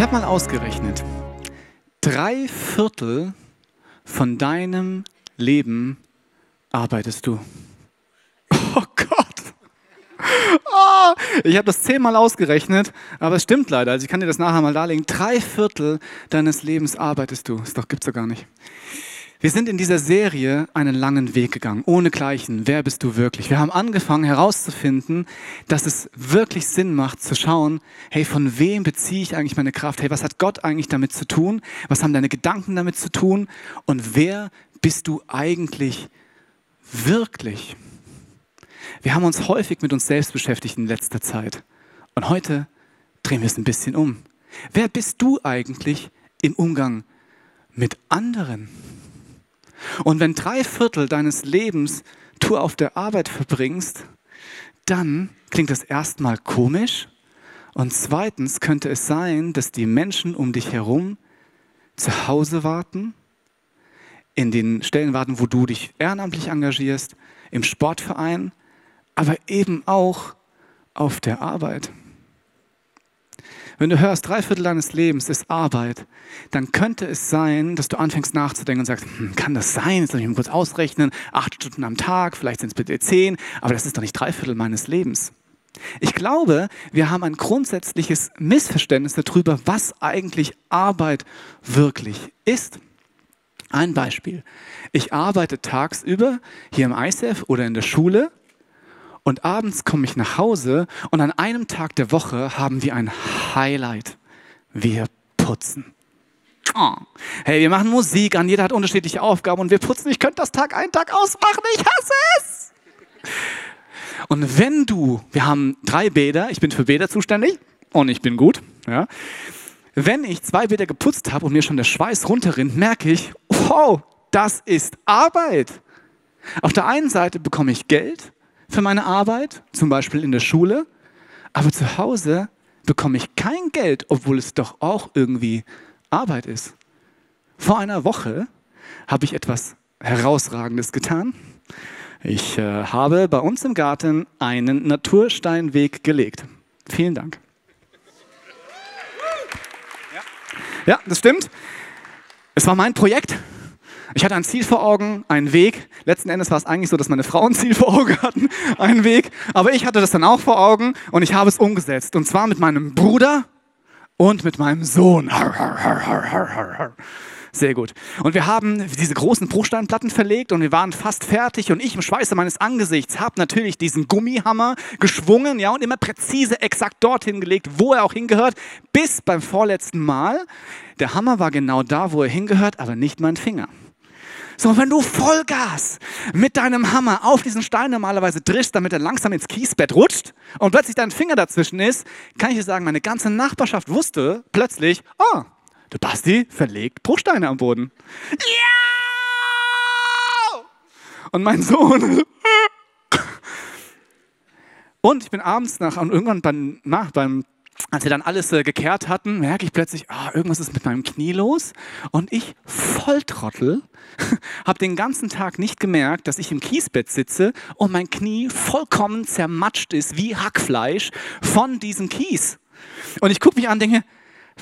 Ich habe mal ausgerechnet, drei Viertel von deinem Leben arbeitest du. Oh Gott. Oh, ich habe das zehnmal ausgerechnet, aber es stimmt leider. Also ich kann dir das nachher mal darlegen. Drei Viertel deines Lebens arbeitest du. Das gibt es doch gar nicht. Wir sind in dieser Serie einen langen Weg gegangen, ohne Gleichen. Wer bist du wirklich? Wir haben angefangen herauszufinden, dass es wirklich Sinn macht zu schauen, hey, von wem beziehe ich eigentlich meine Kraft? Hey, was hat Gott eigentlich damit zu tun? Was haben deine Gedanken damit zu tun? Und wer bist du eigentlich wirklich? Wir haben uns häufig mit uns selbst beschäftigt in letzter Zeit. Und heute drehen wir es ein bisschen um. Wer bist du eigentlich im Umgang mit anderen? Und wenn drei Viertel deines Lebens du auf der Arbeit verbringst, dann klingt das erstmal komisch. Und zweitens könnte es sein, dass die Menschen um dich herum zu Hause warten, in den Stellen warten, wo du dich ehrenamtlich engagierst, im Sportverein, aber eben auch auf der Arbeit. Wenn du hörst, drei Viertel deines Lebens ist Arbeit, dann könnte es sein, dass du anfängst nachzudenken und sagst, hm, kann das sein? Jetzt soll ich mal kurz ausrechnen, acht Stunden am Tag, vielleicht sind es bitte zehn, aber das ist doch nicht drei Viertel meines Lebens. Ich glaube, wir haben ein grundsätzliches Missverständnis darüber, was eigentlich Arbeit wirklich ist. Ein Beispiel. Ich arbeite tagsüber hier im ICF oder in der Schule und abends komme ich nach Hause und an einem Tag der Woche haben wir ein Highlight. Wir putzen. Oh. Hey, wir machen Musik an, jeder hat unterschiedliche Aufgaben und wir putzen. Ich könnte das Tag ein, Tag ausmachen. Ich hasse es. Und wenn du, wir haben drei Bäder, ich bin für Bäder zuständig und ich bin gut. Ja. Wenn ich zwei Bäder geputzt habe und mir schon der Schweiß runterrinnt, merke ich, wow, das ist Arbeit. Auf der einen Seite bekomme ich Geld für meine Arbeit, zum Beispiel in der Schule, aber zu Hause bekomme ich kein Geld, obwohl es doch auch irgendwie Arbeit ist. Vor einer Woche habe ich etwas Herausragendes getan. Ich äh, habe bei uns im Garten einen Natursteinweg gelegt. Vielen Dank. Ja, das stimmt. Es war mein Projekt. Ich hatte ein Ziel vor Augen, einen Weg. Letzten Endes war es eigentlich so, dass meine Frau ein Ziel vor Augen hatten, einen Weg. Aber ich hatte das dann auch vor Augen und ich habe es umgesetzt. Und zwar mit meinem Bruder und mit meinem Sohn. Sehr gut. Und wir haben diese großen Bruchsteinplatten verlegt und wir waren fast fertig und ich im Schweiße meines Angesichts habe natürlich diesen Gummihammer geschwungen, ja, und immer präzise exakt dorthin gelegt, wo er auch hingehört, bis beim vorletzten Mal. Der Hammer war genau da, wo er hingehört, aber nicht mein Finger. So, wenn du Vollgas mit deinem Hammer auf diesen Stein normalerweise triffst, damit er langsam ins Kiesbett rutscht und plötzlich dein Finger dazwischen ist, kann ich dir sagen, meine ganze Nachbarschaft wusste plötzlich, oh, der Basti verlegt Bruchsteine am Boden. Ja! Und mein Sohn. Und ich bin abends nach, und irgendwann beim, nach, beim als wir dann alles äh, gekehrt hatten, merke ich plötzlich, ah, irgendwas ist mit meinem Knie los. Und ich, Volltrottel, habe den ganzen Tag nicht gemerkt, dass ich im Kiesbett sitze und mein Knie vollkommen zermatscht ist wie Hackfleisch von diesem Kies. Und ich gucke mich an und denke,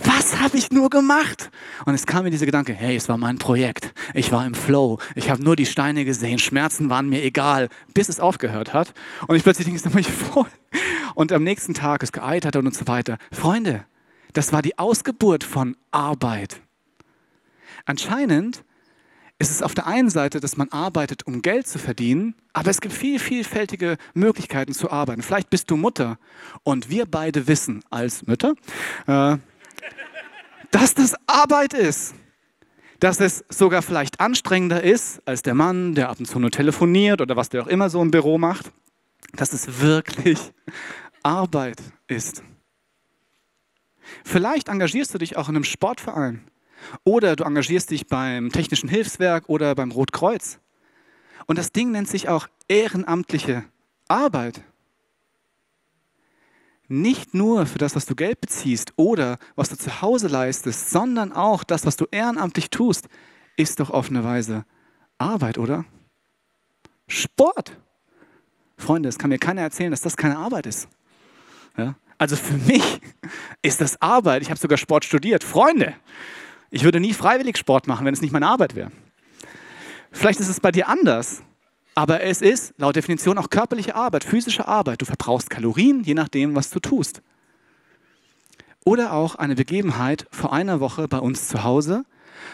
was habe ich nur gemacht? Und es kam mir dieser Gedanke, hey, es war mein Projekt. Ich war im Flow. Ich habe nur die Steine gesehen. Schmerzen waren mir egal, bis es aufgehört hat. Und ich plötzlich denke, ich voll. Und am nächsten Tag ist geeitert und so weiter. Freunde, das war die Ausgeburt von Arbeit. Anscheinend ist es auf der einen Seite, dass man arbeitet, um Geld zu verdienen, aber es gibt viel vielfältige Möglichkeiten zu arbeiten. Vielleicht bist du Mutter und wir beide wissen als Mütter, äh, dass das Arbeit ist. Dass es sogar vielleicht anstrengender ist als der Mann, der ab und zu nur telefoniert oder was der auch immer so im Büro macht. Dass es wirklich Arbeit ist. Vielleicht engagierst du dich auch in einem Sportverein oder du engagierst dich beim Technischen Hilfswerk oder beim Rotkreuz. Und das Ding nennt sich auch ehrenamtliche Arbeit nicht nur für das, was du Geld beziehst oder was du zu Hause leistest, sondern auch das, was du ehrenamtlich tust, ist doch auf eine Weise Arbeit, oder? Sport. Freunde, es kann mir keiner erzählen, dass das keine Arbeit ist. Ja? Also für mich ist das Arbeit. Ich habe sogar Sport studiert. Freunde, ich würde nie freiwillig Sport machen, wenn es nicht meine Arbeit wäre. Vielleicht ist es bei dir anders, aber es ist laut Definition auch körperliche Arbeit, physische Arbeit. Du verbrauchst Kalorien, je nachdem, was du tust. Oder auch eine Begebenheit vor einer Woche bei uns zu Hause.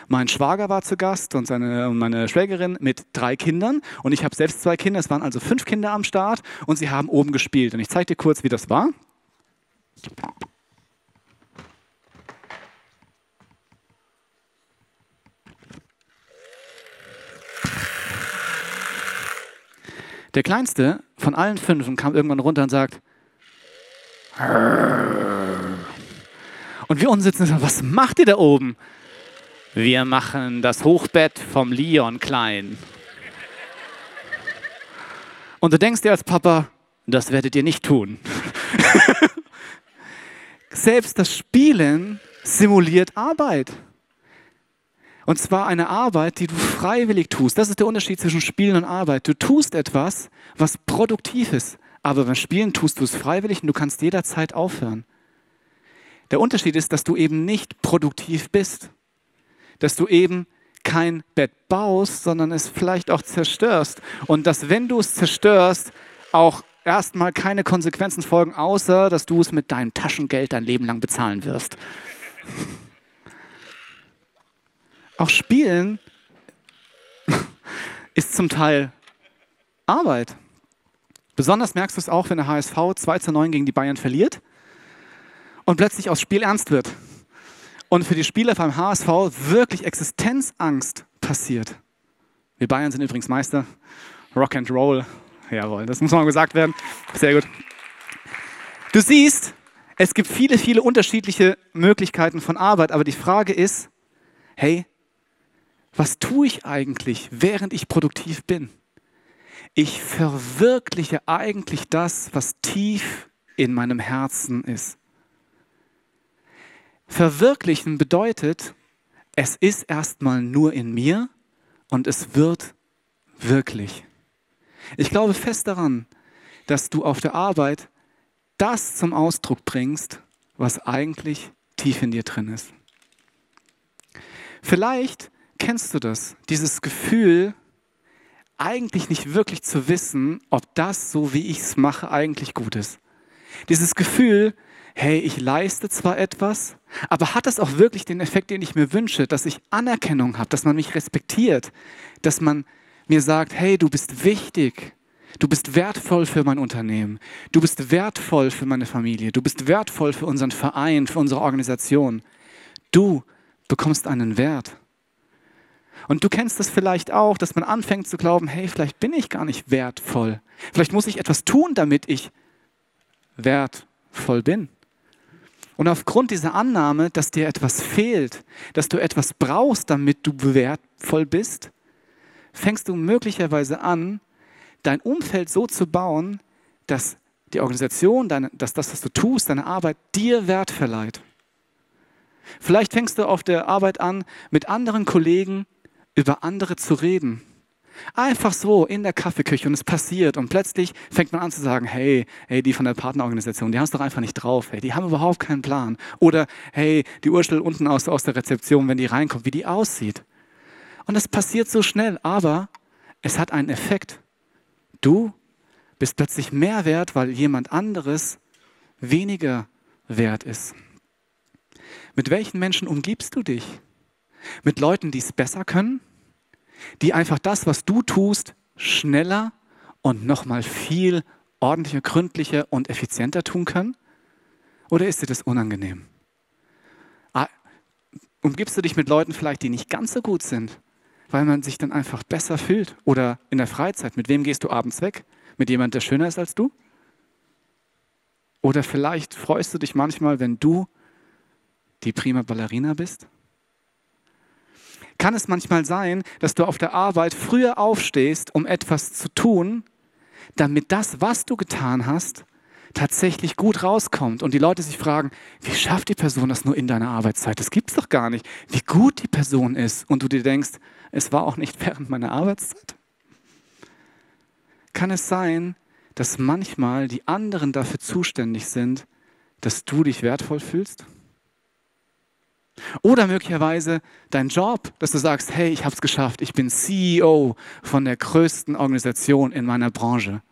Mein Schwager war zu Gast und seine, meine Schwägerin mit drei Kindern. Und ich habe selbst zwei Kinder. Es waren also fünf Kinder am Start und sie haben oben gespielt. Und ich zeige dir kurz, wie das war. Der kleinste von allen fünf kam irgendwann runter und sagt, und wir unten sitzen und sagen, was macht ihr da oben? Wir machen das Hochbett vom Leon klein. Und du denkst dir als Papa, das werdet ihr nicht tun. Selbst das Spielen simuliert Arbeit. Und zwar eine Arbeit, die du freiwillig tust. Das ist der Unterschied zwischen Spielen und Arbeit. Du tust etwas, was produktiv ist. Aber beim Spielen tust du es freiwillig und du kannst jederzeit aufhören. Der Unterschied ist, dass du eben nicht produktiv bist. Dass du eben kein Bett baust, sondern es vielleicht auch zerstörst. Und dass, wenn du es zerstörst, auch erstmal keine Konsequenzen folgen, außer dass du es mit deinem Taschengeld dein Leben lang bezahlen wirst. Auch Spielen ist zum Teil Arbeit. Besonders merkst du es auch, wenn der HSV 2 zu 9 gegen die Bayern verliert und plötzlich aufs Spiel ernst wird. Und für die Spieler beim HSV wirklich Existenzangst passiert. Wir Bayern sind übrigens Meister. Rock and Roll. Jawohl, das muss mal gesagt werden. Sehr gut. Du siehst, es gibt viele, viele unterschiedliche Möglichkeiten von Arbeit, aber die Frage ist, hey, was tue ich eigentlich, während ich produktiv bin? Ich verwirkliche eigentlich das, was tief in meinem Herzen ist. Verwirklichen bedeutet, es ist erstmal nur in mir und es wird wirklich. Ich glaube fest daran, dass du auf der Arbeit das zum Ausdruck bringst, was eigentlich tief in dir drin ist. Vielleicht kennst du das, dieses Gefühl, eigentlich nicht wirklich zu wissen, ob das, so wie ich es mache, eigentlich gut ist. Dieses Gefühl, hey, ich leiste zwar etwas, aber hat das auch wirklich den Effekt, den ich mir wünsche, dass ich Anerkennung habe, dass man mich respektiert, dass man mir sagt, hey, du bist wichtig, du bist wertvoll für mein Unternehmen, du bist wertvoll für meine Familie, du bist wertvoll für unseren Verein, für unsere Organisation. Du bekommst einen Wert. Und du kennst das vielleicht auch, dass man anfängt zu glauben, hey, vielleicht bin ich gar nicht wertvoll. Vielleicht muss ich etwas tun, damit ich wertvoll bin. Und aufgrund dieser Annahme, dass dir etwas fehlt, dass du etwas brauchst, damit du wertvoll bist, fängst du möglicherweise an, dein Umfeld so zu bauen, dass die Organisation, deine, dass das, was du tust, deine Arbeit dir Wert verleiht. Vielleicht fängst du auf der Arbeit an, mit anderen Kollegen über andere zu reden. Einfach so in der Kaffeeküche und es passiert und plötzlich fängt man an zu sagen, hey, hey, die von der Partnerorganisation, die haben es doch einfach nicht drauf, hey, die haben überhaupt keinen Plan. Oder hey, die Urstel unten aus, aus der Rezeption, wenn die reinkommt, wie die aussieht. Und es passiert so schnell, aber es hat einen Effekt. Du bist plötzlich mehr wert, weil jemand anderes weniger wert ist. Mit welchen Menschen umgibst du dich? Mit Leuten, die es besser können, die einfach das, was du tust, schneller und nochmal viel ordentlicher, gründlicher und effizienter tun können? Oder ist dir das unangenehm? Ah, umgibst du dich mit Leuten vielleicht, die nicht ganz so gut sind, weil man sich dann einfach besser fühlt? Oder in der Freizeit, mit wem gehst du abends weg? Mit jemandem, der schöner ist als du? Oder vielleicht freust du dich manchmal, wenn du die prima Ballerina bist? Kann es manchmal sein, dass du auf der Arbeit früher aufstehst, um etwas zu tun, damit das, was du getan hast, tatsächlich gut rauskommt und die Leute sich fragen, wie schafft die Person das nur in deiner Arbeitszeit? Das gibt es doch gar nicht. Wie gut die Person ist und du dir denkst, es war auch nicht während meiner Arbeitszeit. Kann es sein, dass manchmal die anderen dafür zuständig sind, dass du dich wertvoll fühlst? Oder möglicherweise dein Job, dass du sagst, hey, ich habe es geschafft, ich bin CEO von der größten Organisation in meiner Branche.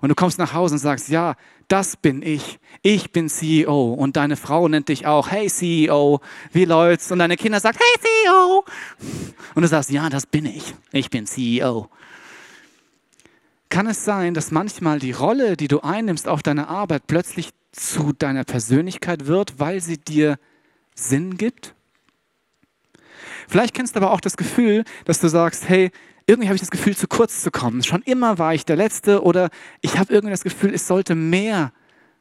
Und du kommst nach Hause und sagst, ja, das bin ich. Ich bin CEO. Und deine Frau nennt dich auch, hey CEO, wie läuft's? Und deine Kinder sagen, hey CEO. Und du sagst, ja, das bin ich. Ich bin CEO. Kann es sein, dass manchmal die Rolle, die du einnimmst auf deiner Arbeit, plötzlich zu deiner Persönlichkeit wird, weil sie dir Sinn gibt? Vielleicht kennst du aber auch das Gefühl, dass du sagst, hey, irgendwie habe ich das Gefühl, zu kurz zu kommen. Schon immer war ich der Letzte oder ich habe irgendwie das Gefühl, es sollte mehr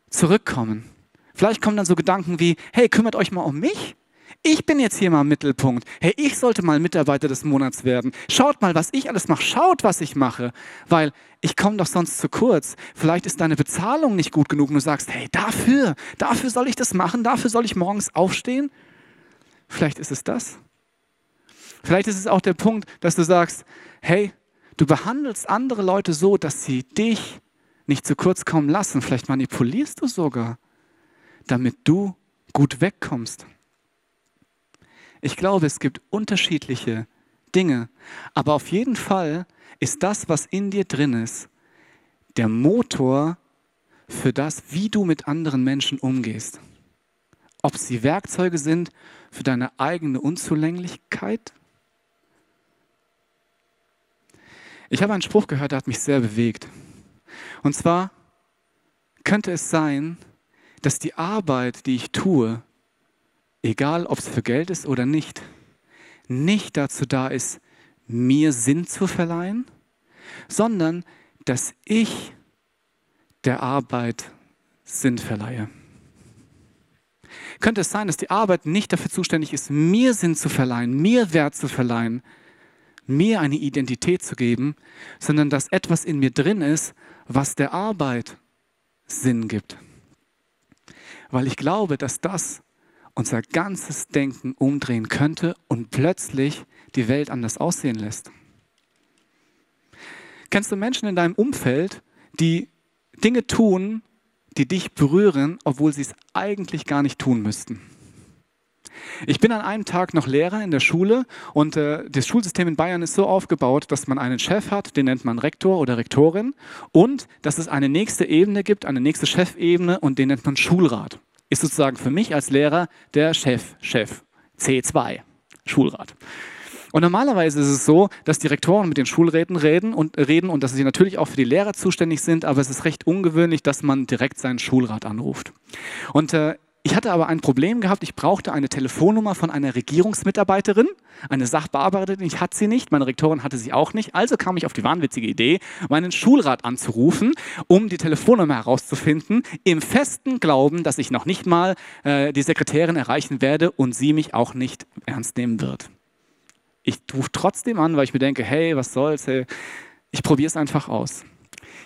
zurückkommen. Vielleicht kommen dann so Gedanken wie, hey, kümmert euch mal um mich. Ich bin jetzt hier mal im Mittelpunkt. Hey, ich sollte mal Mitarbeiter des Monats werden. Schaut mal, was ich alles mache. Schaut, was ich mache. Weil ich komme doch sonst zu kurz. Vielleicht ist deine Bezahlung nicht gut genug und du sagst, hey, dafür, dafür soll ich das machen. Dafür soll ich morgens aufstehen. Vielleicht ist es das. Vielleicht ist es auch der Punkt, dass du sagst, hey, du behandelst andere Leute so, dass sie dich nicht zu kurz kommen lassen. Vielleicht manipulierst du sogar, damit du gut wegkommst. Ich glaube, es gibt unterschiedliche Dinge, aber auf jeden Fall ist das, was in dir drin ist, der Motor für das, wie du mit anderen Menschen umgehst. Ob sie Werkzeuge sind für deine eigene Unzulänglichkeit Ich habe einen Spruch gehört, der hat mich sehr bewegt. Und zwar könnte es sein, dass die Arbeit, die ich tue, egal ob es für Geld ist oder nicht, nicht dazu da ist, mir Sinn zu verleihen, sondern dass ich der Arbeit Sinn verleihe. Könnte es sein, dass die Arbeit nicht dafür zuständig ist, mir Sinn zu verleihen, mir Wert zu verleihen, mir eine Identität zu geben, sondern dass etwas in mir drin ist, was der Arbeit Sinn gibt. Weil ich glaube, dass das unser ganzes Denken umdrehen könnte und plötzlich die Welt anders aussehen lässt. Kennst du Menschen in deinem Umfeld, die Dinge tun, die dich berühren, obwohl sie es eigentlich gar nicht tun müssten? Ich bin an einem Tag noch Lehrer in der Schule und äh, das Schulsystem in Bayern ist so aufgebaut, dass man einen Chef hat, den nennt man Rektor oder Rektorin und dass es eine nächste Ebene gibt, eine nächste Chefebene und den nennt man Schulrat. Ist sozusagen für mich als Lehrer der Chef, Chef, C2, Schulrat. Und normalerweise ist es so, dass die Rektoren mit den Schulräten reden und, reden und dass sie natürlich auch für die Lehrer zuständig sind, aber es ist recht ungewöhnlich, dass man direkt seinen Schulrat anruft. Und äh, ich hatte aber ein Problem gehabt. Ich brauchte eine Telefonnummer von einer Regierungsmitarbeiterin, eine Sachbearbeiterin. Ich hatte sie nicht, meine Rektorin hatte sie auch nicht. Also kam ich auf die wahnwitzige Idee, meinen Schulrat anzurufen, um die Telefonnummer herauszufinden, im festen Glauben, dass ich noch nicht mal äh, die Sekretärin erreichen werde und sie mich auch nicht ernst nehmen wird. Ich rufe trotzdem an, weil ich mir denke, hey, was soll's, hey, ich probiere es einfach aus.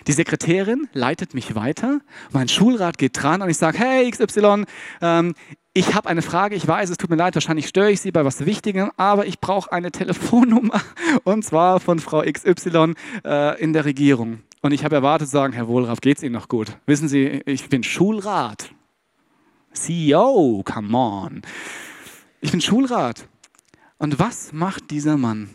Die Sekretärin leitet mich weiter, mein Schulrat geht dran und ich sage, hey XY, ähm, ich habe eine Frage, ich weiß, es tut mir leid, wahrscheinlich störe ich Sie bei was Wichtigem, aber ich brauche eine Telefonnummer und zwar von Frau XY äh, in der Regierung. Und ich habe erwartet sagen, Herr Wohlraff, geht es Ihnen noch gut? Wissen Sie, ich bin Schulrat. CEO, come on. Ich bin Schulrat. Und was macht dieser Mann?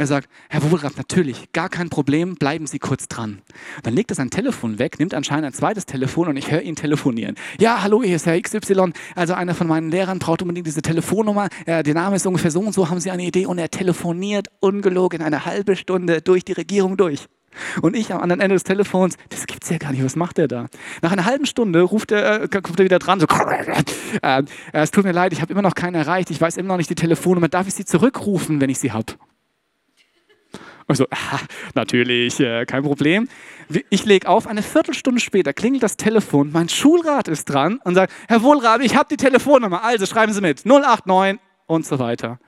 Er sagt, Herr Wohlraff, natürlich, gar kein Problem, bleiben Sie kurz dran. Dann legt er sein Telefon weg, nimmt anscheinend ein zweites Telefon und ich höre ihn telefonieren. Ja, hallo, hier ist Herr XY, also einer von meinen Lehrern braucht unbedingt diese Telefonnummer. Äh, der Name ist ungefähr so und so, haben Sie eine Idee? Und er telefoniert ungelogen eine halbe Stunde durch die Regierung durch. Und ich am anderen Ende des Telefons, das gibt's ja gar nicht, was macht er da? Nach einer halben Stunde ruft er, äh, kommt er wieder dran, so, äh, es tut mir leid, ich habe immer noch keinen erreicht, ich weiß immer noch nicht die Telefonnummer, darf ich sie zurückrufen, wenn ich sie habe? Und so, ah, natürlich, äh, kein Problem. Ich lege auf, eine Viertelstunde später klingelt das Telefon, mein Schulrat ist dran und sagt, Herr Wohlrat, ich habe die Telefonnummer, also schreiben Sie mit, 089 und so weiter.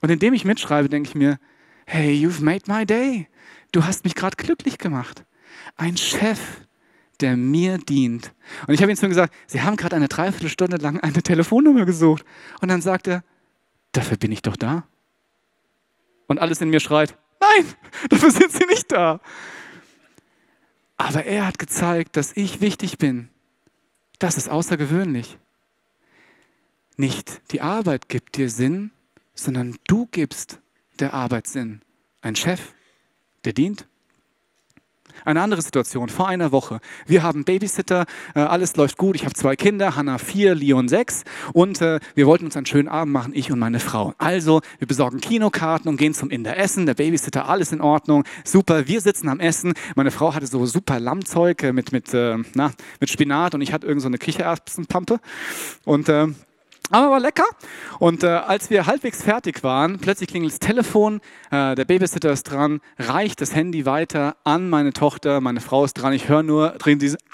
Und indem ich mitschreibe, denke ich mir, hey, you've made my day. Du hast mich gerade glücklich gemacht. Ein Chef, der mir dient. Und ich habe ihm zu ihm gesagt, Sie haben gerade eine Dreiviertelstunde lang eine Telefonnummer gesucht. Und dann sagt er, dafür bin ich doch da. Und alles in mir schreit, Nein, dafür sind sie nicht da. Aber er hat gezeigt, dass ich wichtig bin. Das ist außergewöhnlich. Nicht die Arbeit gibt dir Sinn, sondern du gibst der Arbeit Sinn. Ein Chef, der dient. Eine andere Situation, vor einer Woche. Wir haben Babysitter, äh, alles läuft gut. Ich habe zwei Kinder, Hannah vier, Leon sechs. Und äh, wir wollten uns einen schönen Abend machen, ich und meine Frau. Also, wir besorgen Kinokarten und gehen zum Inder essen. Der Babysitter, alles in Ordnung. Super, wir sitzen am Essen. Meine Frau hatte so super Lammzeug äh, mit, mit, na, mit Spinat und ich hatte irgend so eine Kichererbsenpampe. Und äh, aber war lecker. Und äh, als wir halbwegs fertig waren, plötzlich klingelt das Telefon, äh, der Babysitter ist dran, reicht das Handy weiter an meine Tochter, meine Frau ist dran, ich höre nur drin diese.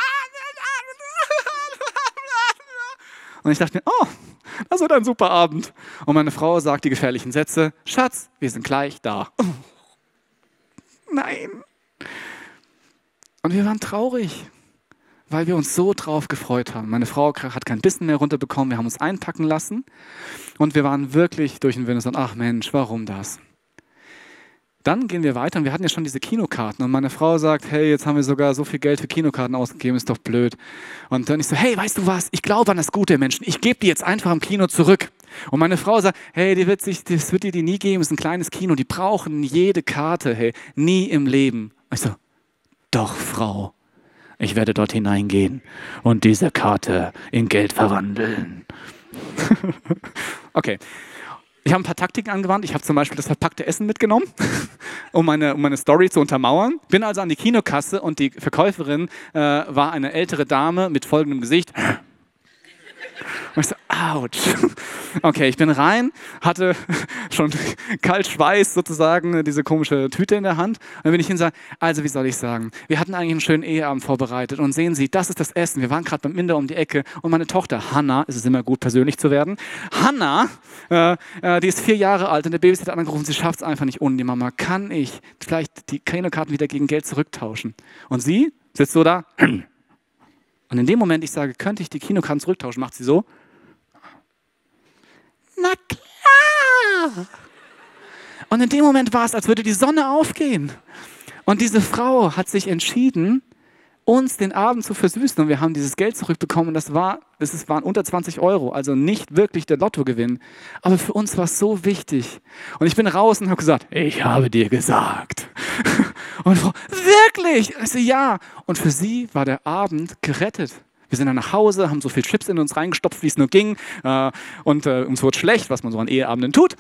Und ich dachte mir, oh, das wird ein super Abend. Und meine Frau sagt die gefährlichen Sätze, Schatz, wir sind gleich da. Nein. Und wir waren traurig weil wir uns so drauf gefreut haben. Meine Frau hat kein Bissen mehr runterbekommen, wir haben uns einpacken lassen und wir waren wirklich durch den Wind und ach Mensch, warum das? Dann gehen wir weiter und wir hatten ja schon diese Kinokarten und meine Frau sagt, hey, jetzt haben wir sogar so viel Geld für Kinokarten ausgegeben, ist doch blöd. Und dann ich so, hey, weißt du was, ich glaube an das Gute Menschen, ich gebe die jetzt einfach im Kino zurück. Und meine Frau sagt, hey, die wird sich, das wird dir die nie geben, ist ein kleines Kino, die brauchen jede Karte, hey, nie im Leben. Ich so, doch, Frau, ich werde dort hineingehen und diese Karte in Geld verwandeln. okay. Ich habe ein paar Taktiken angewandt. Ich habe zum Beispiel das verpackte Essen mitgenommen, um meine, um meine Story zu untermauern. Bin also an die Kinokasse und die Verkäuferin äh, war eine ältere Dame mit folgendem Gesicht. Ouch. Okay, ich bin rein, hatte schon kalt Schweiß sozusagen, diese komische Tüte in der Hand. Und dann bin ich hin und sage, also wie soll ich sagen, wir hatten eigentlich einen schönen Eheabend vorbereitet und sehen Sie, das ist das Essen. Wir waren gerade beim Inder um die Ecke und meine Tochter Hannah, es ist immer gut persönlich zu werden, Hannah, äh, äh, die ist vier Jahre alt und der Babysitter hat angerufen, sie schafft es einfach nicht ohne die Mama. Kann ich vielleicht die Kinokarten wieder gegen Geld zurücktauschen? Und sie sitzt so da, und in dem Moment, ich sage, könnte ich die Kinokarten zurücktauschen, macht sie so. Na klar! Und in dem Moment war es, als würde die Sonne aufgehen. Und diese Frau hat sich entschieden, uns den Abend zu versüßen. Und wir haben dieses Geld zurückbekommen. Und das, war, das waren unter 20 Euro, also nicht wirklich der Lottogewinn. Aber für uns war es so wichtig. Und ich bin raus und habe gesagt, ich habe dir gesagt. Und Frau, wirklich? Ich so, ja. Und für sie war der Abend gerettet. Wir sind dann nach Hause, haben so viel Chips in uns reingestopft, wie es nur ging. Äh, und äh, uns wurde schlecht, was man so an Eheabenden tut.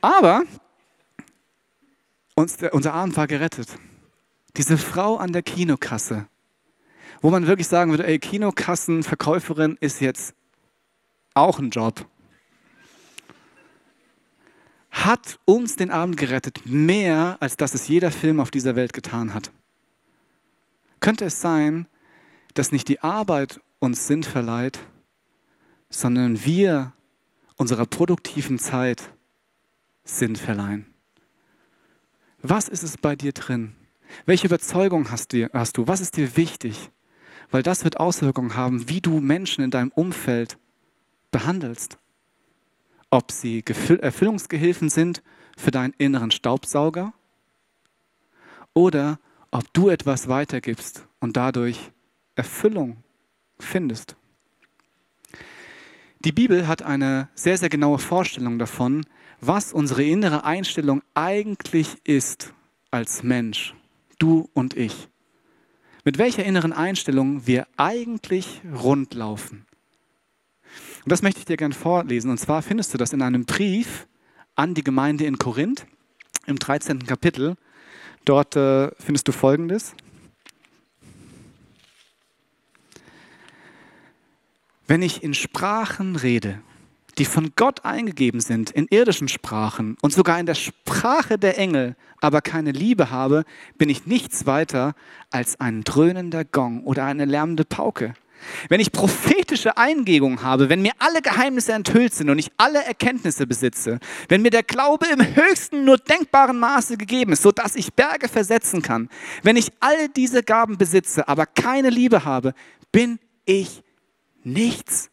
Aber uns, unser Abend war gerettet. Diese Frau an der Kinokasse, wo man wirklich sagen würde, ey, Kinokassenverkäuferin ist jetzt auch ein Job hat uns den Abend gerettet, mehr als dass es jeder Film auf dieser Welt getan hat. Könnte es sein, dass nicht die Arbeit uns Sinn verleiht, sondern wir unserer produktiven Zeit Sinn verleihen? Was ist es bei dir drin? Welche Überzeugung hast du, hast du? Was ist dir wichtig? Weil das wird Auswirkungen haben, wie du Menschen in deinem Umfeld behandelst ob sie Erfüllungsgehilfen sind für deinen inneren Staubsauger oder ob du etwas weitergibst und dadurch Erfüllung findest. Die Bibel hat eine sehr, sehr genaue Vorstellung davon, was unsere innere Einstellung eigentlich ist als Mensch, du und ich. Mit welcher inneren Einstellung wir eigentlich rundlaufen. Und das möchte ich dir gerne vorlesen. Und zwar findest du das in einem Brief an die Gemeinde in Korinth im 13. Kapitel. Dort äh, findest du Folgendes. Wenn ich in Sprachen rede, die von Gott eingegeben sind, in irdischen Sprachen und sogar in der Sprache der Engel, aber keine Liebe habe, bin ich nichts weiter als ein dröhnender Gong oder eine lärmende Pauke. Wenn ich prophetische Eingebung habe, wenn mir alle Geheimnisse enthüllt sind und ich alle Erkenntnisse besitze, wenn mir der Glaube im höchsten nur denkbaren Maße gegeben ist, sodass ich Berge versetzen kann, wenn ich all diese Gaben besitze, aber keine Liebe habe, bin ich nichts.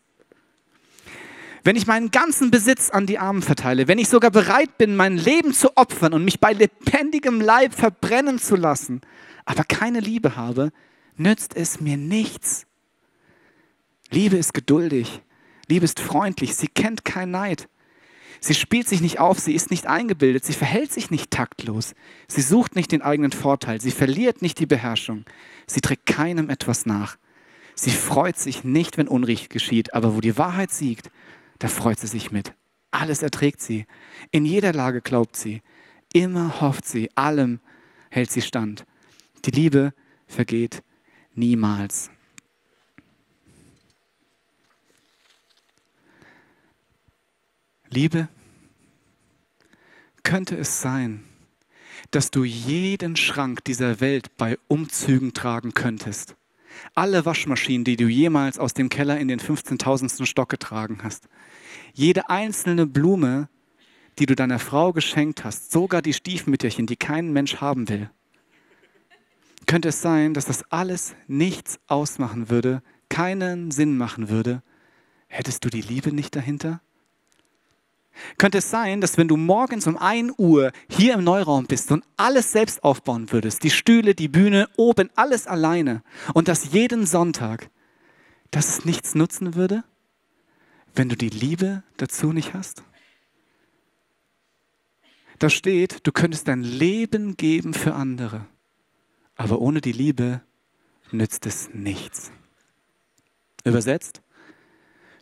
Wenn ich meinen ganzen Besitz an die Armen verteile, wenn ich sogar bereit bin, mein Leben zu opfern und mich bei lebendigem Leib verbrennen zu lassen, aber keine Liebe habe, nützt es mir nichts. Liebe ist geduldig. Liebe ist freundlich. Sie kennt kein Neid. Sie spielt sich nicht auf, sie ist nicht eingebildet, sie verhält sich nicht taktlos, sie sucht nicht den eigenen Vorteil, sie verliert nicht die Beherrschung, sie trägt keinem etwas nach. Sie freut sich nicht, wenn Unrecht geschieht, aber wo die Wahrheit siegt, da freut sie sich mit. Alles erträgt sie. In jeder Lage glaubt sie. Immer hofft sie. Allem hält sie stand. Die Liebe vergeht niemals. Liebe, könnte es sein, dass du jeden Schrank dieser Welt bei Umzügen tragen könntest? Alle Waschmaschinen, die du jemals aus dem Keller in den 15.000. Stock getragen hast. Jede einzelne Blume, die du deiner Frau geschenkt hast, sogar die Stiefmütterchen, die kein Mensch haben will. Könnte es sein, dass das alles nichts ausmachen würde, keinen Sinn machen würde, hättest du die Liebe nicht dahinter? Könnte es sein, dass wenn du morgens um 1 Uhr hier im Neuraum bist und alles selbst aufbauen würdest, die Stühle, die Bühne, oben, alles alleine, und das jeden Sonntag, dass es nichts nutzen würde, wenn du die Liebe dazu nicht hast? Da steht, du könntest dein Leben geben für andere, aber ohne die Liebe nützt es nichts. Übersetzt,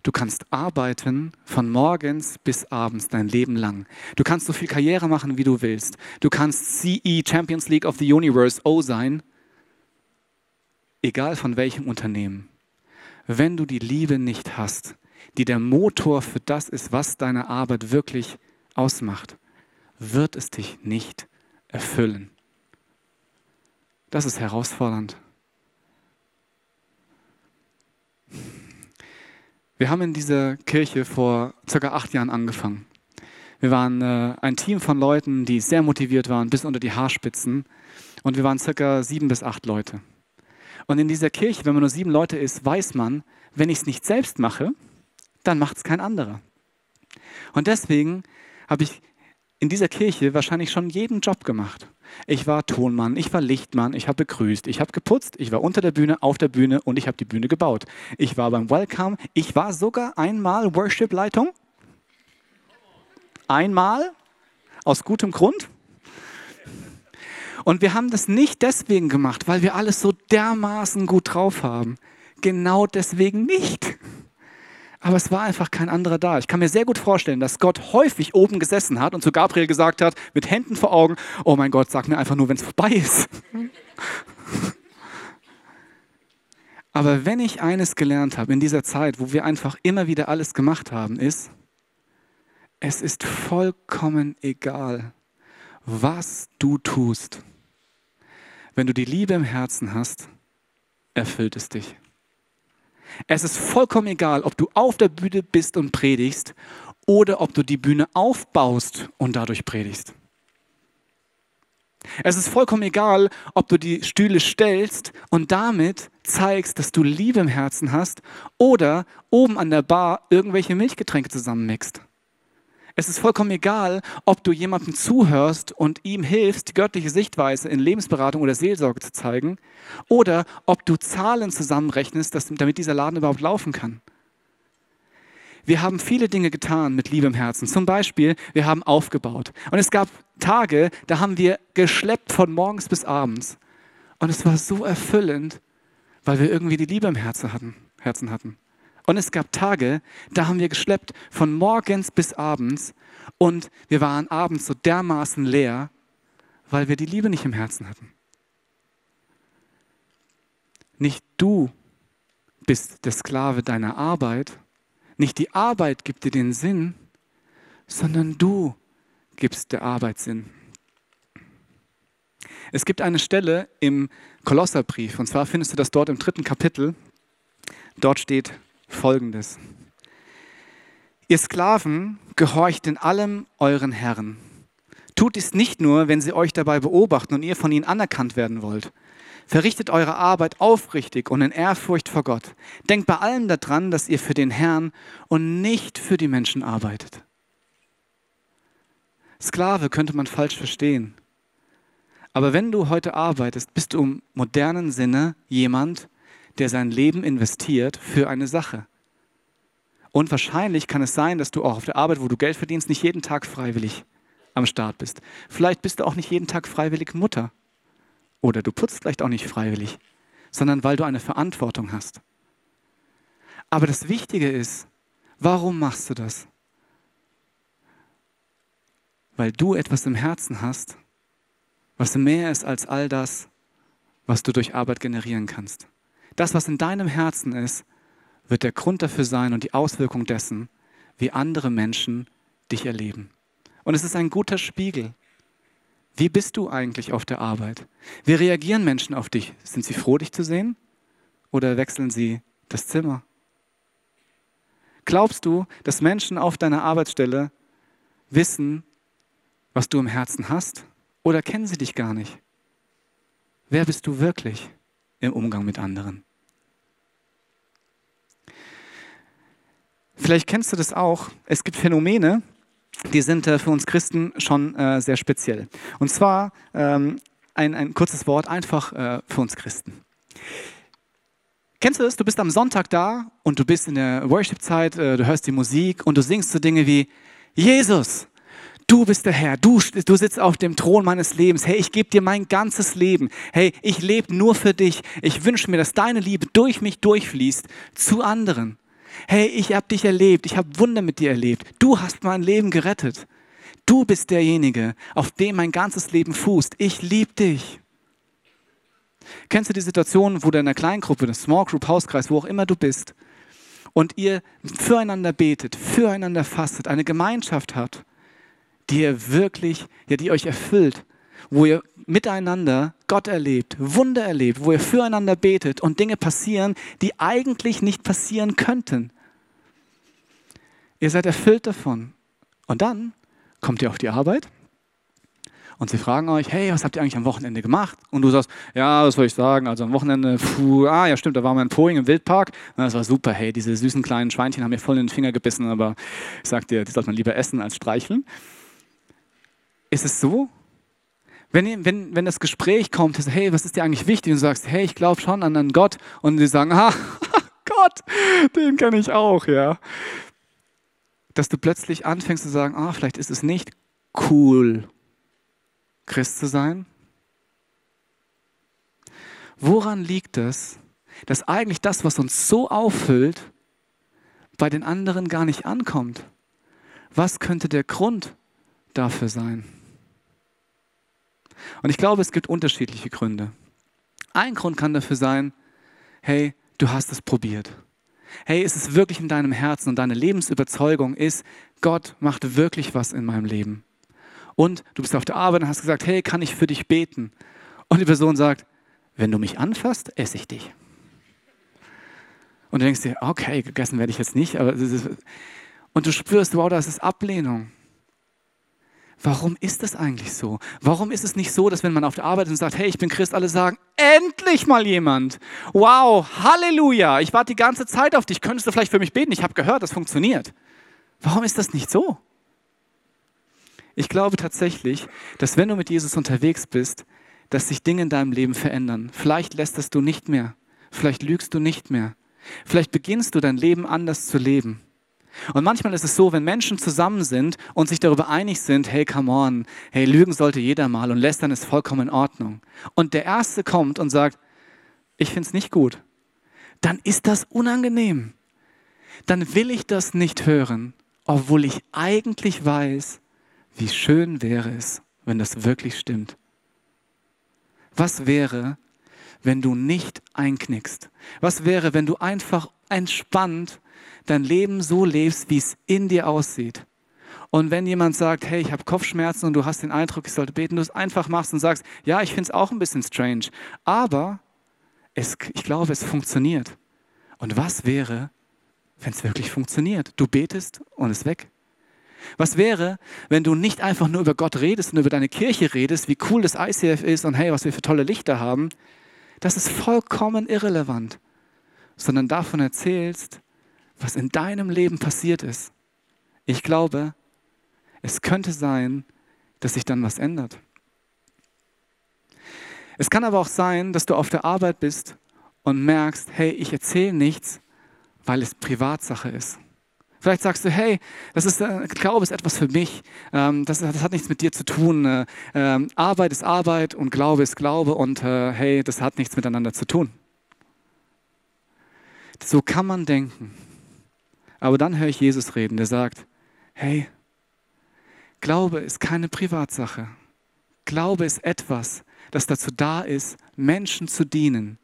Du kannst arbeiten von morgens bis abends dein Leben lang. Du kannst so viel Karriere machen, wie du willst. Du kannst CE Champions League of the Universe O sein, egal von welchem Unternehmen. Wenn du die Liebe nicht hast, die der Motor für das ist, was deine Arbeit wirklich ausmacht, wird es dich nicht erfüllen. Das ist herausfordernd. Wir haben in dieser Kirche vor circa acht Jahren angefangen. Wir waren äh, ein Team von Leuten, die sehr motiviert waren, bis unter die Haarspitzen. Und wir waren circa sieben bis acht Leute. Und in dieser Kirche, wenn man nur sieben Leute ist, weiß man, wenn ich es nicht selbst mache, dann macht es kein anderer. Und deswegen habe ich in dieser Kirche wahrscheinlich schon jeden Job gemacht. Ich war Tonmann, ich war Lichtmann, ich habe begrüßt, ich habe geputzt, ich war unter der Bühne, auf der Bühne und ich habe die Bühne gebaut. Ich war beim Welcome, ich war sogar einmal Worship-Leitung. Einmal, aus gutem Grund. Und wir haben das nicht deswegen gemacht, weil wir alles so dermaßen gut drauf haben. Genau deswegen nicht. Aber es war einfach kein anderer da. Ich kann mir sehr gut vorstellen, dass Gott häufig oben gesessen hat und zu Gabriel gesagt hat, mit Händen vor Augen, oh mein Gott, sag mir einfach nur, wenn es vorbei ist. Aber wenn ich eines gelernt habe in dieser Zeit, wo wir einfach immer wieder alles gemacht haben, ist, es ist vollkommen egal, was du tust. Wenn du die Liebe im Herzen hast, erfüllt es dich. Es ist vollkommen egal, ob du auf der Bühne bist und predigst oder ob du die Bühne aufbaust und dadurch predigst. Es ist vollkommen egal, ob du die Stühle stellst und damit zeigst, dass du Liebe im Herzen hast oder oben an der Bar irgendwelche Milchgetränke zusammenmixt. Es ist vollkommen egal, ob du jemandem zuhörst und ihm hilfst, die göttliche Sichtweise in Lebensberatung oder Seelsorge zu zeigen, oder ob du Zahlen zusammenrechnest, damit dieser Laden überhaupt laufen kann. Wir haben viele Dinge getan mit Liebe im Herzen. Zum Beispiel, wir haben aufgebaut. Und es gab Tage, da haben wir geschleppt von morgens bis abends. Und es war so erfüllend, weil wir irgendwie die Liebe im. Herzen hatten. Und es gab Tage, da haben wir geschleppt von morgens bis abends und wir waren abends so dermaßen leer, weil wir die Liebe nicht im Herzen hatten. Nicht du bist der Sklave deiner Arbeit, nicht die Arbeit gibt dir den Sinn, sondern du gibst der Arbeit Sinn. Es gibt eine Stelle im Kolosserbrief, und zwar findest du das dort im dritten Kapitel. Dort steht, folgendes. Ihr Sklaven, gehorcht in allem euren Herren. Tut dies nicht nur, wenn sie euch dabei beobachten und ihr von ihnen anerkannt werden wollt. Verrichtet eure Arbeit aufrichtig und in Ehrfurcht vor Gott. Denkt bei allem daran, dass ihr für den Herrn und nicht für die Menschen arbeitet. Sklave könnte man falsch verstehen. Aber wenn du heute arbeitest, bist du im modernen Sinne jemand, der sein Leben investiert für eine Sache. Und wahrscheinlich kann es sein, dass du auch auf der Arbeit, wo du Geld verdienst, nicht jeden Tag freiwillig am Start bist. Vielleicht bist du auch nicht jeden Tag freiwillig Mutter. Oder du putzt vielleicht auch nicht freiwillig, sondern weil du eine Verantwortung hast. Aber das Wichtige ist, warum machst du das? Weil du etwas im Herzen hast, was mehr ist als all das, was du durch Arbeit generieren kannst. Das, was in deinem Herzen ist, wird der Grund dafür sein und die Auswirkung dessen, wie andere Menschen dich erleben. Und es ist ein guter Spiegel. Wie bist du eigentlich auf der Arbeit? Wie reagieren Menschen auf dich? Sind sie froh, dich zu sehen? Oder wechseln sie das Zimmer? Glaubst du, dass Menschen auf deiner Arbeitsstelle wissen, was du im Herzen hast? Oder kennen sie dich gar nicht? Wer bist du wirklich im Umgang mit anderen? Vielleicht kennst du das auch. Es gibt Phänomene, die sind äh, für uns Christen schon äh, sehr speziell. Und zwar ähm, ein, ein kurzes Wort einfach äh, für uns Christen. Kennst du das? Du bist am Sonntag da und du bist in der Worship-Zeit, du hörst die Musik und du singst so Dinge wie Jesus, du bist der Herr, du, du sitzt auf dem Thron meines Lebens. Hey, ich gebe dir mein ganzes Leben. Hey, ich lebe nur für dich. Ich wünsche mir, dass deine Liebe durch mich durchfließt zu anderen. Hey, ich habe dich erlebt, ich habe Wunder mit dir erlebt. Du hast mein Leben gerettet. Du bist derjenige, auf dem mein ganzes Leben fußt. Ich liebe dich. Kennst du die Situation, wo du in einer Kleingruppe, einer Small Group, Hauskreis, wo auch immer du bist, und ihr füreinander betet, füreinander fastet, eine Gemeinschaft habt, die ihr wirklich, ja, die euch erfüllt, wo ihr miteinander Gott erlebt, Wunder erlebt, wo ihr füreinander betet und Dinge passieren, die eigentlich nicht passieren könnten. Ihr seid erfüllt davon. Und dann kommt ihr auf die Arbeit und sie fragen euch, hey, was habt ihr eigentlich am Wochenende gemacht? Und du sagst, ja, was soll ich sagen? Also am Wochenende, puh, ah, ja, stimmt, da waren wir in Poing im Wildpark. das war super, hey, diese süßen kleinen Schweinchen haben mir voll in den Finger gebissen, aber ich sag dir, die sollte man lieber essen als streicheln. Ist es so? Wenn, wenn, wenn das Gespräch kommt, hey, was ist dir eigentlich wichtig? Und du sagst, hey, ich glaube schon an einen Gott. Und sie sagen, ah, Gott, den kenne ich auch, ja. Dass du plötzlich anfängst zu sagen, ah, vielleicht ist es nicht cool, Christ zu sein. Woran liegt es, dass eigentlich das, was uns so auffüllt, bei den anderen gar nicht ankommt? Was könnte der Grund dafür sein? Und ich glaube, es gibt unterschiedliche Gründe. Ein Grund kann dafür sein, hey, du hast es probiert. Hey, ist es wirklich in deinem Herzen und deine Lebensüberzeugung ist, Gott macht wirklich was in meinem Leben. Und du bist auf der Arbeit und hast gesagt, hey, kann ich für dich beten? Und die Person sagt, wenn du mich anfasst, esse ich dich. Und du denkst dir, okay, gegessen werde ich jetzt nicht. Aber und du spürst, wow, das ist Ablehnung. Warum ist das eigentlich so? Warum ist es nicht so, dass wenn man auf der Arbeit ist und sagt, hey, ich bin Christ, alle sagen, endlich mal jemand. Wow, Halleluja, ich warte die ganze Zeit auf dich. Könntest du vielleicht für mich beten? Ich habe gehört, das funktioniert. Warum ist das nicht so? Ich glaube tatsächlich, dass wenn du mit Jesus unterwegs bist, dass sich Dinge in deinem Leben verändern. Vielleicht lässt du nicht mehr. Vielleicht lügst du nicht mehr. Vielleicht beginnst du dein Leben anders zu leben. Und manchmal ist es so, wenn Menschen zusammen sind und sich darüber einig sind, hey, come on, hey, lügen sollte jeder mal und lästern ist vollkommen in Ordnung. Und der Erste kommt und sagt, ich finde es nicht gut. Dann ist das unangenehm. Dann will ich das nicht hören, obwohl ich eigentlich weiß, wie schön wäre es, wenn das wirklich stimmt. Was wäre, wenn du nicht einknickst? Was wäre, wenn du einfach entspannt dein Leben so lebst, wie es in dir aussieht. Und wenn jemand sagt, hey, ich habe Kopfschmerzen und du hast den Eindruck, ich sollte beten, du es einfach machst und sagst, ja, ich finde es auch ein bisschen strange, aber es, ich glaube, es funktioniert. Und was wäre, wenn es wirklich funktioniert? Du betest und es weg. Was wäre, wenn du nicht einfach nur über Gott redest und über deine Kirche redest, wie cool das ICF ist und hey, was wir für tolle Lichter haben? Das ist vollkommen irrelevant, sondern davon erzählst, was in deinem Leben passiert ist. Ich glaube, es könnte sein, dass sich dann was ändert. Es kann aber auch sein, dass du auf der Arbeit bist und merkst, hey, ich erzähle nichts, weil es Privatsache ist. Vielleicht sagst du, hey, das ist, äh, Glaube ist etwas für mich. Ähm, das, das, hat nichts mit dir zu tun. Äh, ähm, Arbeit ist Arbeit und Glaube ist Glaube und äh, hey, das hat nichts miteinander zu tun. So kann man denken. Aber dann höre ich Jesus reden, der sagt, hey, Glaube ist keine Privatsache. Glaube ist etwas, das dazu da ist, Menschen zu dienen,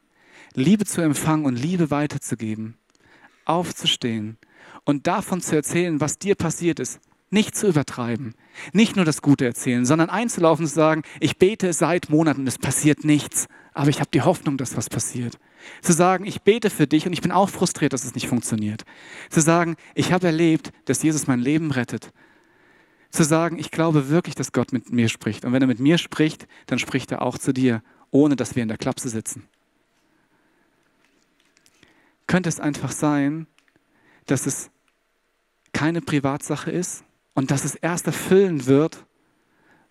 Liebe zu empfangen und Liebe weiterzugeben, aufzustehen und davon zu erzählen, was dir passiert ist. Nicht zu übertreiben, nicht nur das Gute erzählen, sondern einzulaufen und zu sagen, ich bete seit Monaten es passiert nichts, aber ich habe die Hoffnung, dass was passiert. Zu sagen, ich bete für dich und ich bin auch frustriert, dass es nicht funktioniert. Zu sagen, ich habe erlebt, dass Jesus mein Leben rettet. Zu sagen, ich glaube wirklich, dass Gott mit mir spricht. Und wenn er mit mir spricht, dann spricht er auch zu dir, ohne dass wir in der Klapse sitzen. Könnte es einfach sein, dass es keine Privatsache ist und dass es erst erfüllen wird,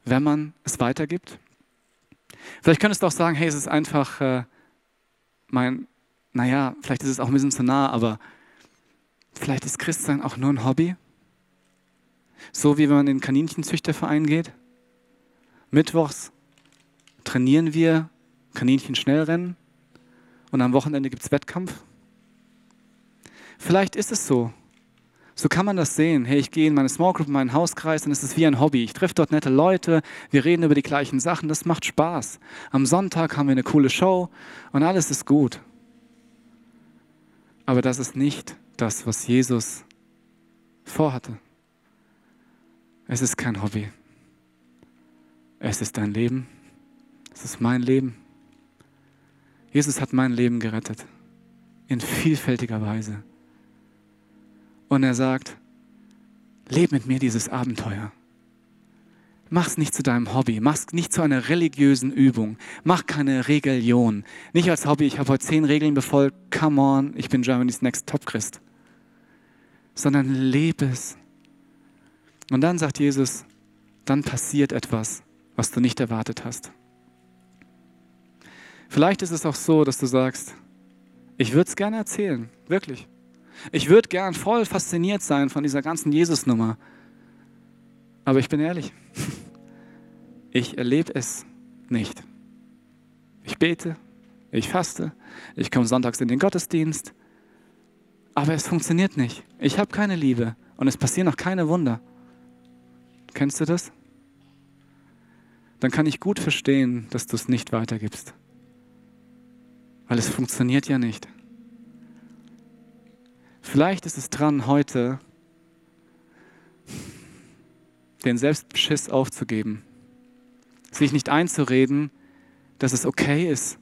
wenn man es weitergibt? Vielleicht könntest du auch sagen, hey, es ist einfach äh, mein, naja, vielleicht ist es auch ein bisschen zu nah, aber vielleicht ist Christsein auch nur ein Hobby. So wie wenn man in den Kaninchenzüchterverein geht. Mittwochs trainieren wir Kaninchen Schnellrennen und am Wochenende gibt es Wettkampf. Vielleicht ist es so. So kann man das sehen. Hey, ich gehe in meine Small Group, in meinen Hauskreis es ist wie ein Hobby. Ich treffe dort nette Leute, wir reden über die gleichen Sachen, das macht Spaß. Am Sonntag haben wir eine coole Show und alles ist gut. Aber das ist nicht das, was Jesus vorhatte. Es ist kein Hobby. Es ist dein Leben. Es ist mein Leben. Jesus hat mein Leben gerettet. In vielfältiger Weise. Und er sagt, leb mit mir dieses Abenteuer. Mach's nicht zu deinem Hobby, mach's nicht zu einer religiösen Übung, mach keine Religion. Nicht als Hobby, ich habe heute zehn Regeln befolgt, come on, ich bin Germany's Next Top Christ. Sondern lebe es. Und dann sagt Jesus, dann passiert etwas, was du nicht erwartet hast. Vielleicht ist es auch so, dass du sagst, ich würde es gerne erzählen, wirklich. Ich würde gern voll fasziniert sein von dieser ganzen Jesus-Nummer. Aber ich bin ehrlich, ich erlebe es nicht. Ich bete, ich faste, ich komme sonntags in den Gottesdienst, aber es funktioniert nicht. Ich habe keine Liebe und es passieren auch keine Wunder. Kennst du das? Dann kann ich gut verstehen, dass du es nicht weitergibst. Weil es funktioniert ja nicht. Vielleicht ist es dran, heute den Selbstbeschiss aufzugeben. Sich nicht einzureden, dass es okay ist,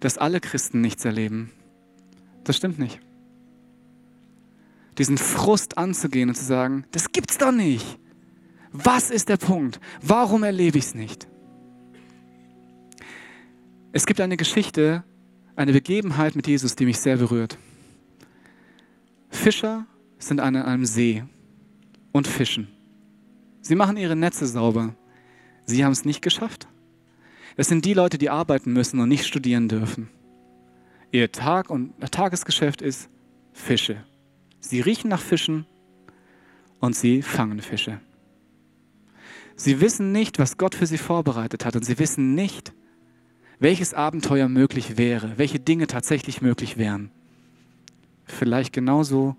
dass alle Christen nichts erleben. Das stimmt nicht. Diesen Frust anzugehen und zu sagen, das gibt's doch nicht. Was ist der Punkt? Warum erlebe ich es nicht? Es gibt eine Geschichte, eine Begebenheit mit Jesus, die mich sehr berührt. Fischer sind an einem See und fischen. Sie machen ihre Netze sauber. Sie haben es nicht geschafft. Das sind die Leute, die arbeiten müssen und nicht studieren dürfen. Ihr Tag und Tagesgeschäft ist Fische. Sie riechen nach Fischen und sie fangen Fische. Sie wissen nicht, was Gott für sie vorbereitet hat und sie wissen nicht, welches Abenteuer möglich wäre, welche Dinge tatsächlich möglich wären. Vielleicht genauso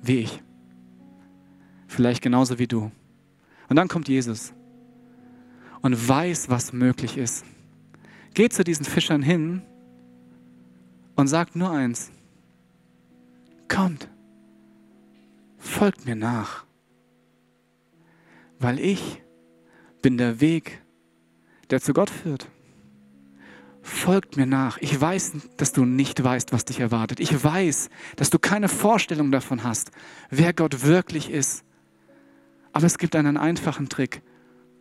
wie ich. Vielleicht genauso wie du. Und dann kommt Jesus und weiß, was möglich ist. Geht zu diesen Fischern hin und sagt nur eins. Kommt, folgt mir nach, weil ich bin der Weg, der zu Gott führt folgt mir nach. Ich weiß, dass du nicht weißt, was dich erwartet. Ich weiß, dass du keine Vorstellung davon hast, wer Gott wirklich ist. Aber es gibt einen einfachen Trick.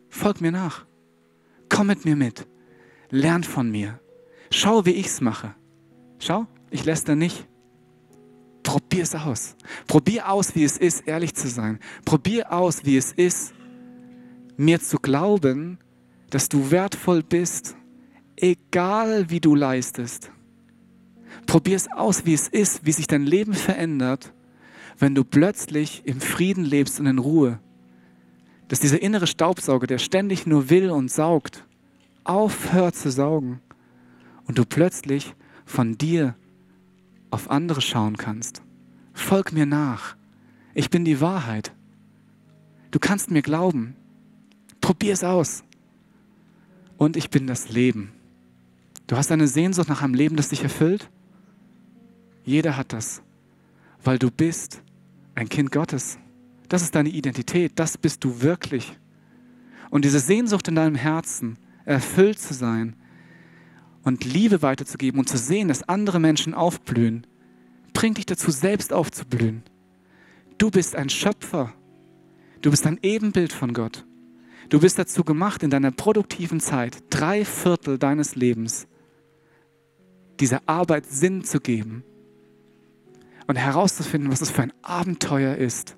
Folg mir nach. Komm mit mir mit. Lern von mir. Schau, wie ich es mache. Schau, ich lässt nicht. Probier es aus. Probier aus, wie es ist, ehrlich zu sein. Probier aus, wie es ist, mir zu glauben, dass du wertvoll bist egal wie du leistest. Probier es aus, wie es ist, wie sich dein Leben verändert, wenn du plötzlich im Frieden lebst und in Ruhe. Dass dieser innere Staubsauger, der ständig nur will und saugt, aufhört zu saugen und du plötzlich von dir auf andere schauen kannst. Folg mir nach. Ich bin die Wahrheit. Du kannst mir glauben. Probier es aus. Und ich bin das Leben. Du hast eine Sehnsucht nach einem Leben, das dich erfüllt? Jeder hat das, weil du bist ein Kind Gottes. Das ist deine Identität, das bist du wirklich. Und diese Sehnsucht in deinem Herzen, erfüllt zu sein und Liebe weiterzugeben und zu sehen, dass andere Menschen aufblühen, bringt dich dazu, selbst aufzublühen. Du bist ein Schöpfer. Du bist ein Ebenbild von Gott. Du bist dazu gemacht, in deiner produktiven Zeit, drei Viertel deines Lebens, dieser Arbeit Sinn zu geben und herauszufinden, was es für ein Abenteuer ist,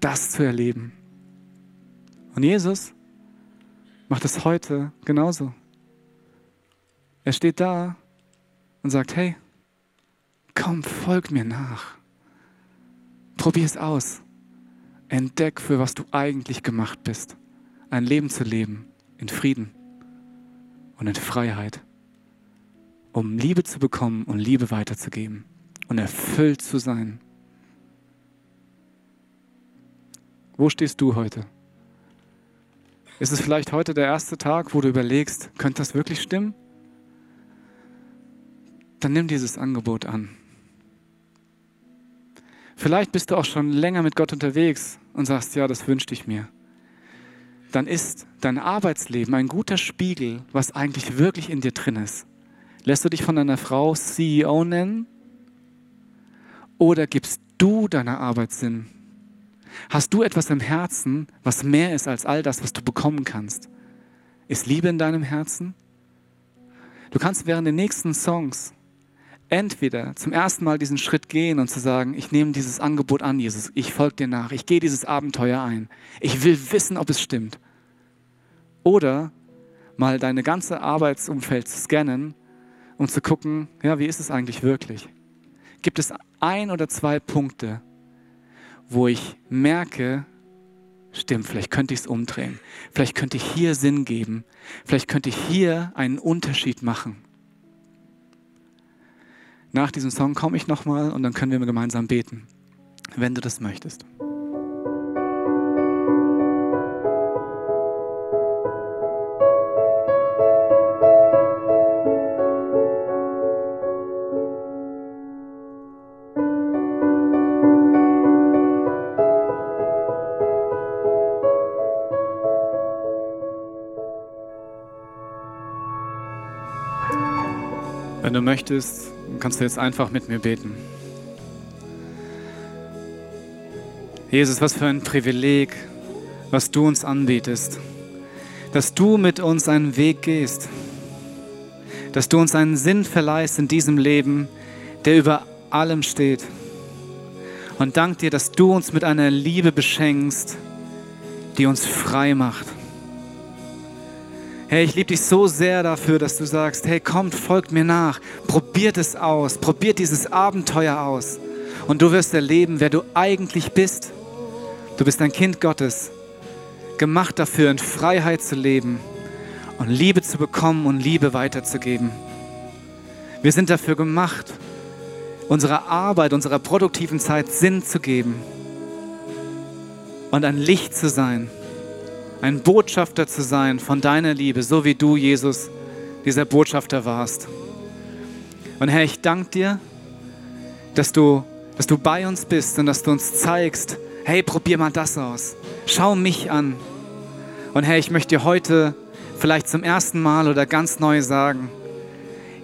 das zu erleben. Und Jesus macht es heute genauso. Er steht da und sagt, hey, komm, folg mir nach. Probier es aus. Entdeck, für was du eigentlich gemacht bist. Ein Leben zu leben in Frieden und in Freiheit, um Liebe zu bekommen und Liebe weiterzugeben und erfüllt zu sein. Wo stehst du heute? Ist es vielleicht heute der erste Tag, wo du überlegst, könnte das wirklich stimmen? Dann nimm dieses Angebot an. Vielleicht bist du auch schon länger mit Gott unterwegs und sagst, ja, das wünschte ich mir. Dann ist dein Arbeitsleben ein guter Spiegel, was eigentlich wirklich in dir drin ist. Lässt du dich von deiner Frau CEO nennen oder gibst du deiner Arbeit Sinn? Hast du etwas im Herzen, was mehr ist als all das, was du bekommen kannst? Ist Liebe in deinem Herzen? Du kannst während den nächsten Songs entweder zum ersten Mal diesen Schritt gehen und zu sagen, ich nehme dieses Angebot an, Jesus, ich folge dir nach, ich gehe dieses Abenteuer ein, ich will wissen, ob es stimmt. Oder mal deine ganze Arbeitsumfeld zu scannen und zu gucken, ja, wie ist es eigentlich wirklich? gibt es ein oder zwei Punkte, wo ich merke, stimmt, vielleicht könnte ich es umdrehen. Vielleicht könnte ich hier Sinn geben. Vielleicht könnte ich hier einen Unterschied machen. Nach diesem Song komme ich nochmal und dann können wir gemeinsam beten, wenn du das möchtest. Wenn du möchtest, kannst du jetzt einfach mit mir beten. Jesus, was für ein Privileg, was du uns anbietest, dass du mit uns einen Weg gehst, dass du uns einen Sinn verleihst in diesem Leben, der über allem steht. Und dank dir, dass du uns mit einer Liebe beschenkst, die uns frei macht Hey, ich liebe dich so sehr dafür, dass du sagst, hey, kommt, folgt mir nach, probiert es aus, probiert dieses Abenteuer aus und du wirst erleben, wer du eigentlich bist. Du bist ein Kind Gottes, gemacht dafür, in Freiheit zu leben und Liebe zu bekommen und Liebe weiterzugeben. Wir sind dafür gemacht, unserer Arbeit, unserer produktiven Zeit Sinn zu geben und ein Licht zu sein ein Botschafter zu sein von deiner Liebe, so wie du, Jesus, dieser Botschafter warst. Und Herr, ich danke dir, dass du, dass du bei uns bist und dass du uns zeigst, hey, probier mal das aus. Schau mich an. Und Herr, ich möchte dir heute vielleicht zum ersten Mal oder ganz neu sagen,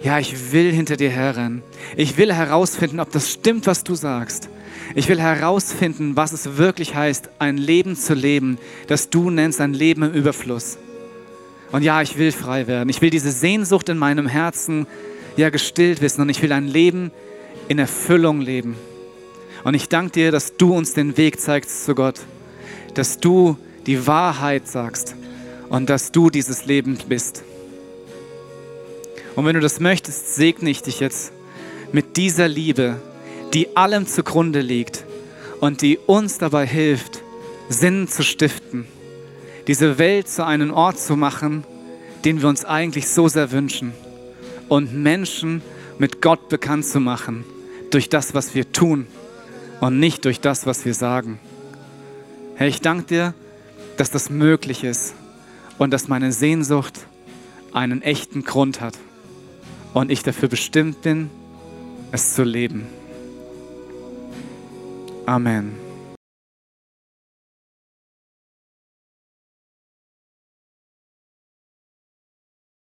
ja, ich will hinter dir herrennen. Ich will herausfinden, ob das stimmt, was du sagst. Ich will herausfinden, was es wirklich heißt, ein Leben zu leben, das du nennst ein Leben im Überfluss. Und ja, ich will frei werden. Ich will diese Sehnsucht in meinem Herzen ja gestillt wissen und ich will ein Leben in Erfüllung leben. Und ich danke dir, dass du uns den Weg zeigst zu Gott, dass du die Wahrheit sagst und dass du dieses Leben bist. Und wenn du das möchtest, segne ich dich jetzt mit dieser Liebe, die allem zugrunde liegt und die uns dabei hilft, Sinn zu stiften, diese Welt zu einem Ort zu machen, den wir uns eigentlich so sehr wünschen und Menschen mit Gott bekannt zu machen durch das, was wir tun und nicht durch das, was wir sagen. Herr, ich danke dir, dass das möglich ist und dass meine Sehnsucht einen echten Grund hat und ich dafür bestimmt bin, es zu leben. Amen.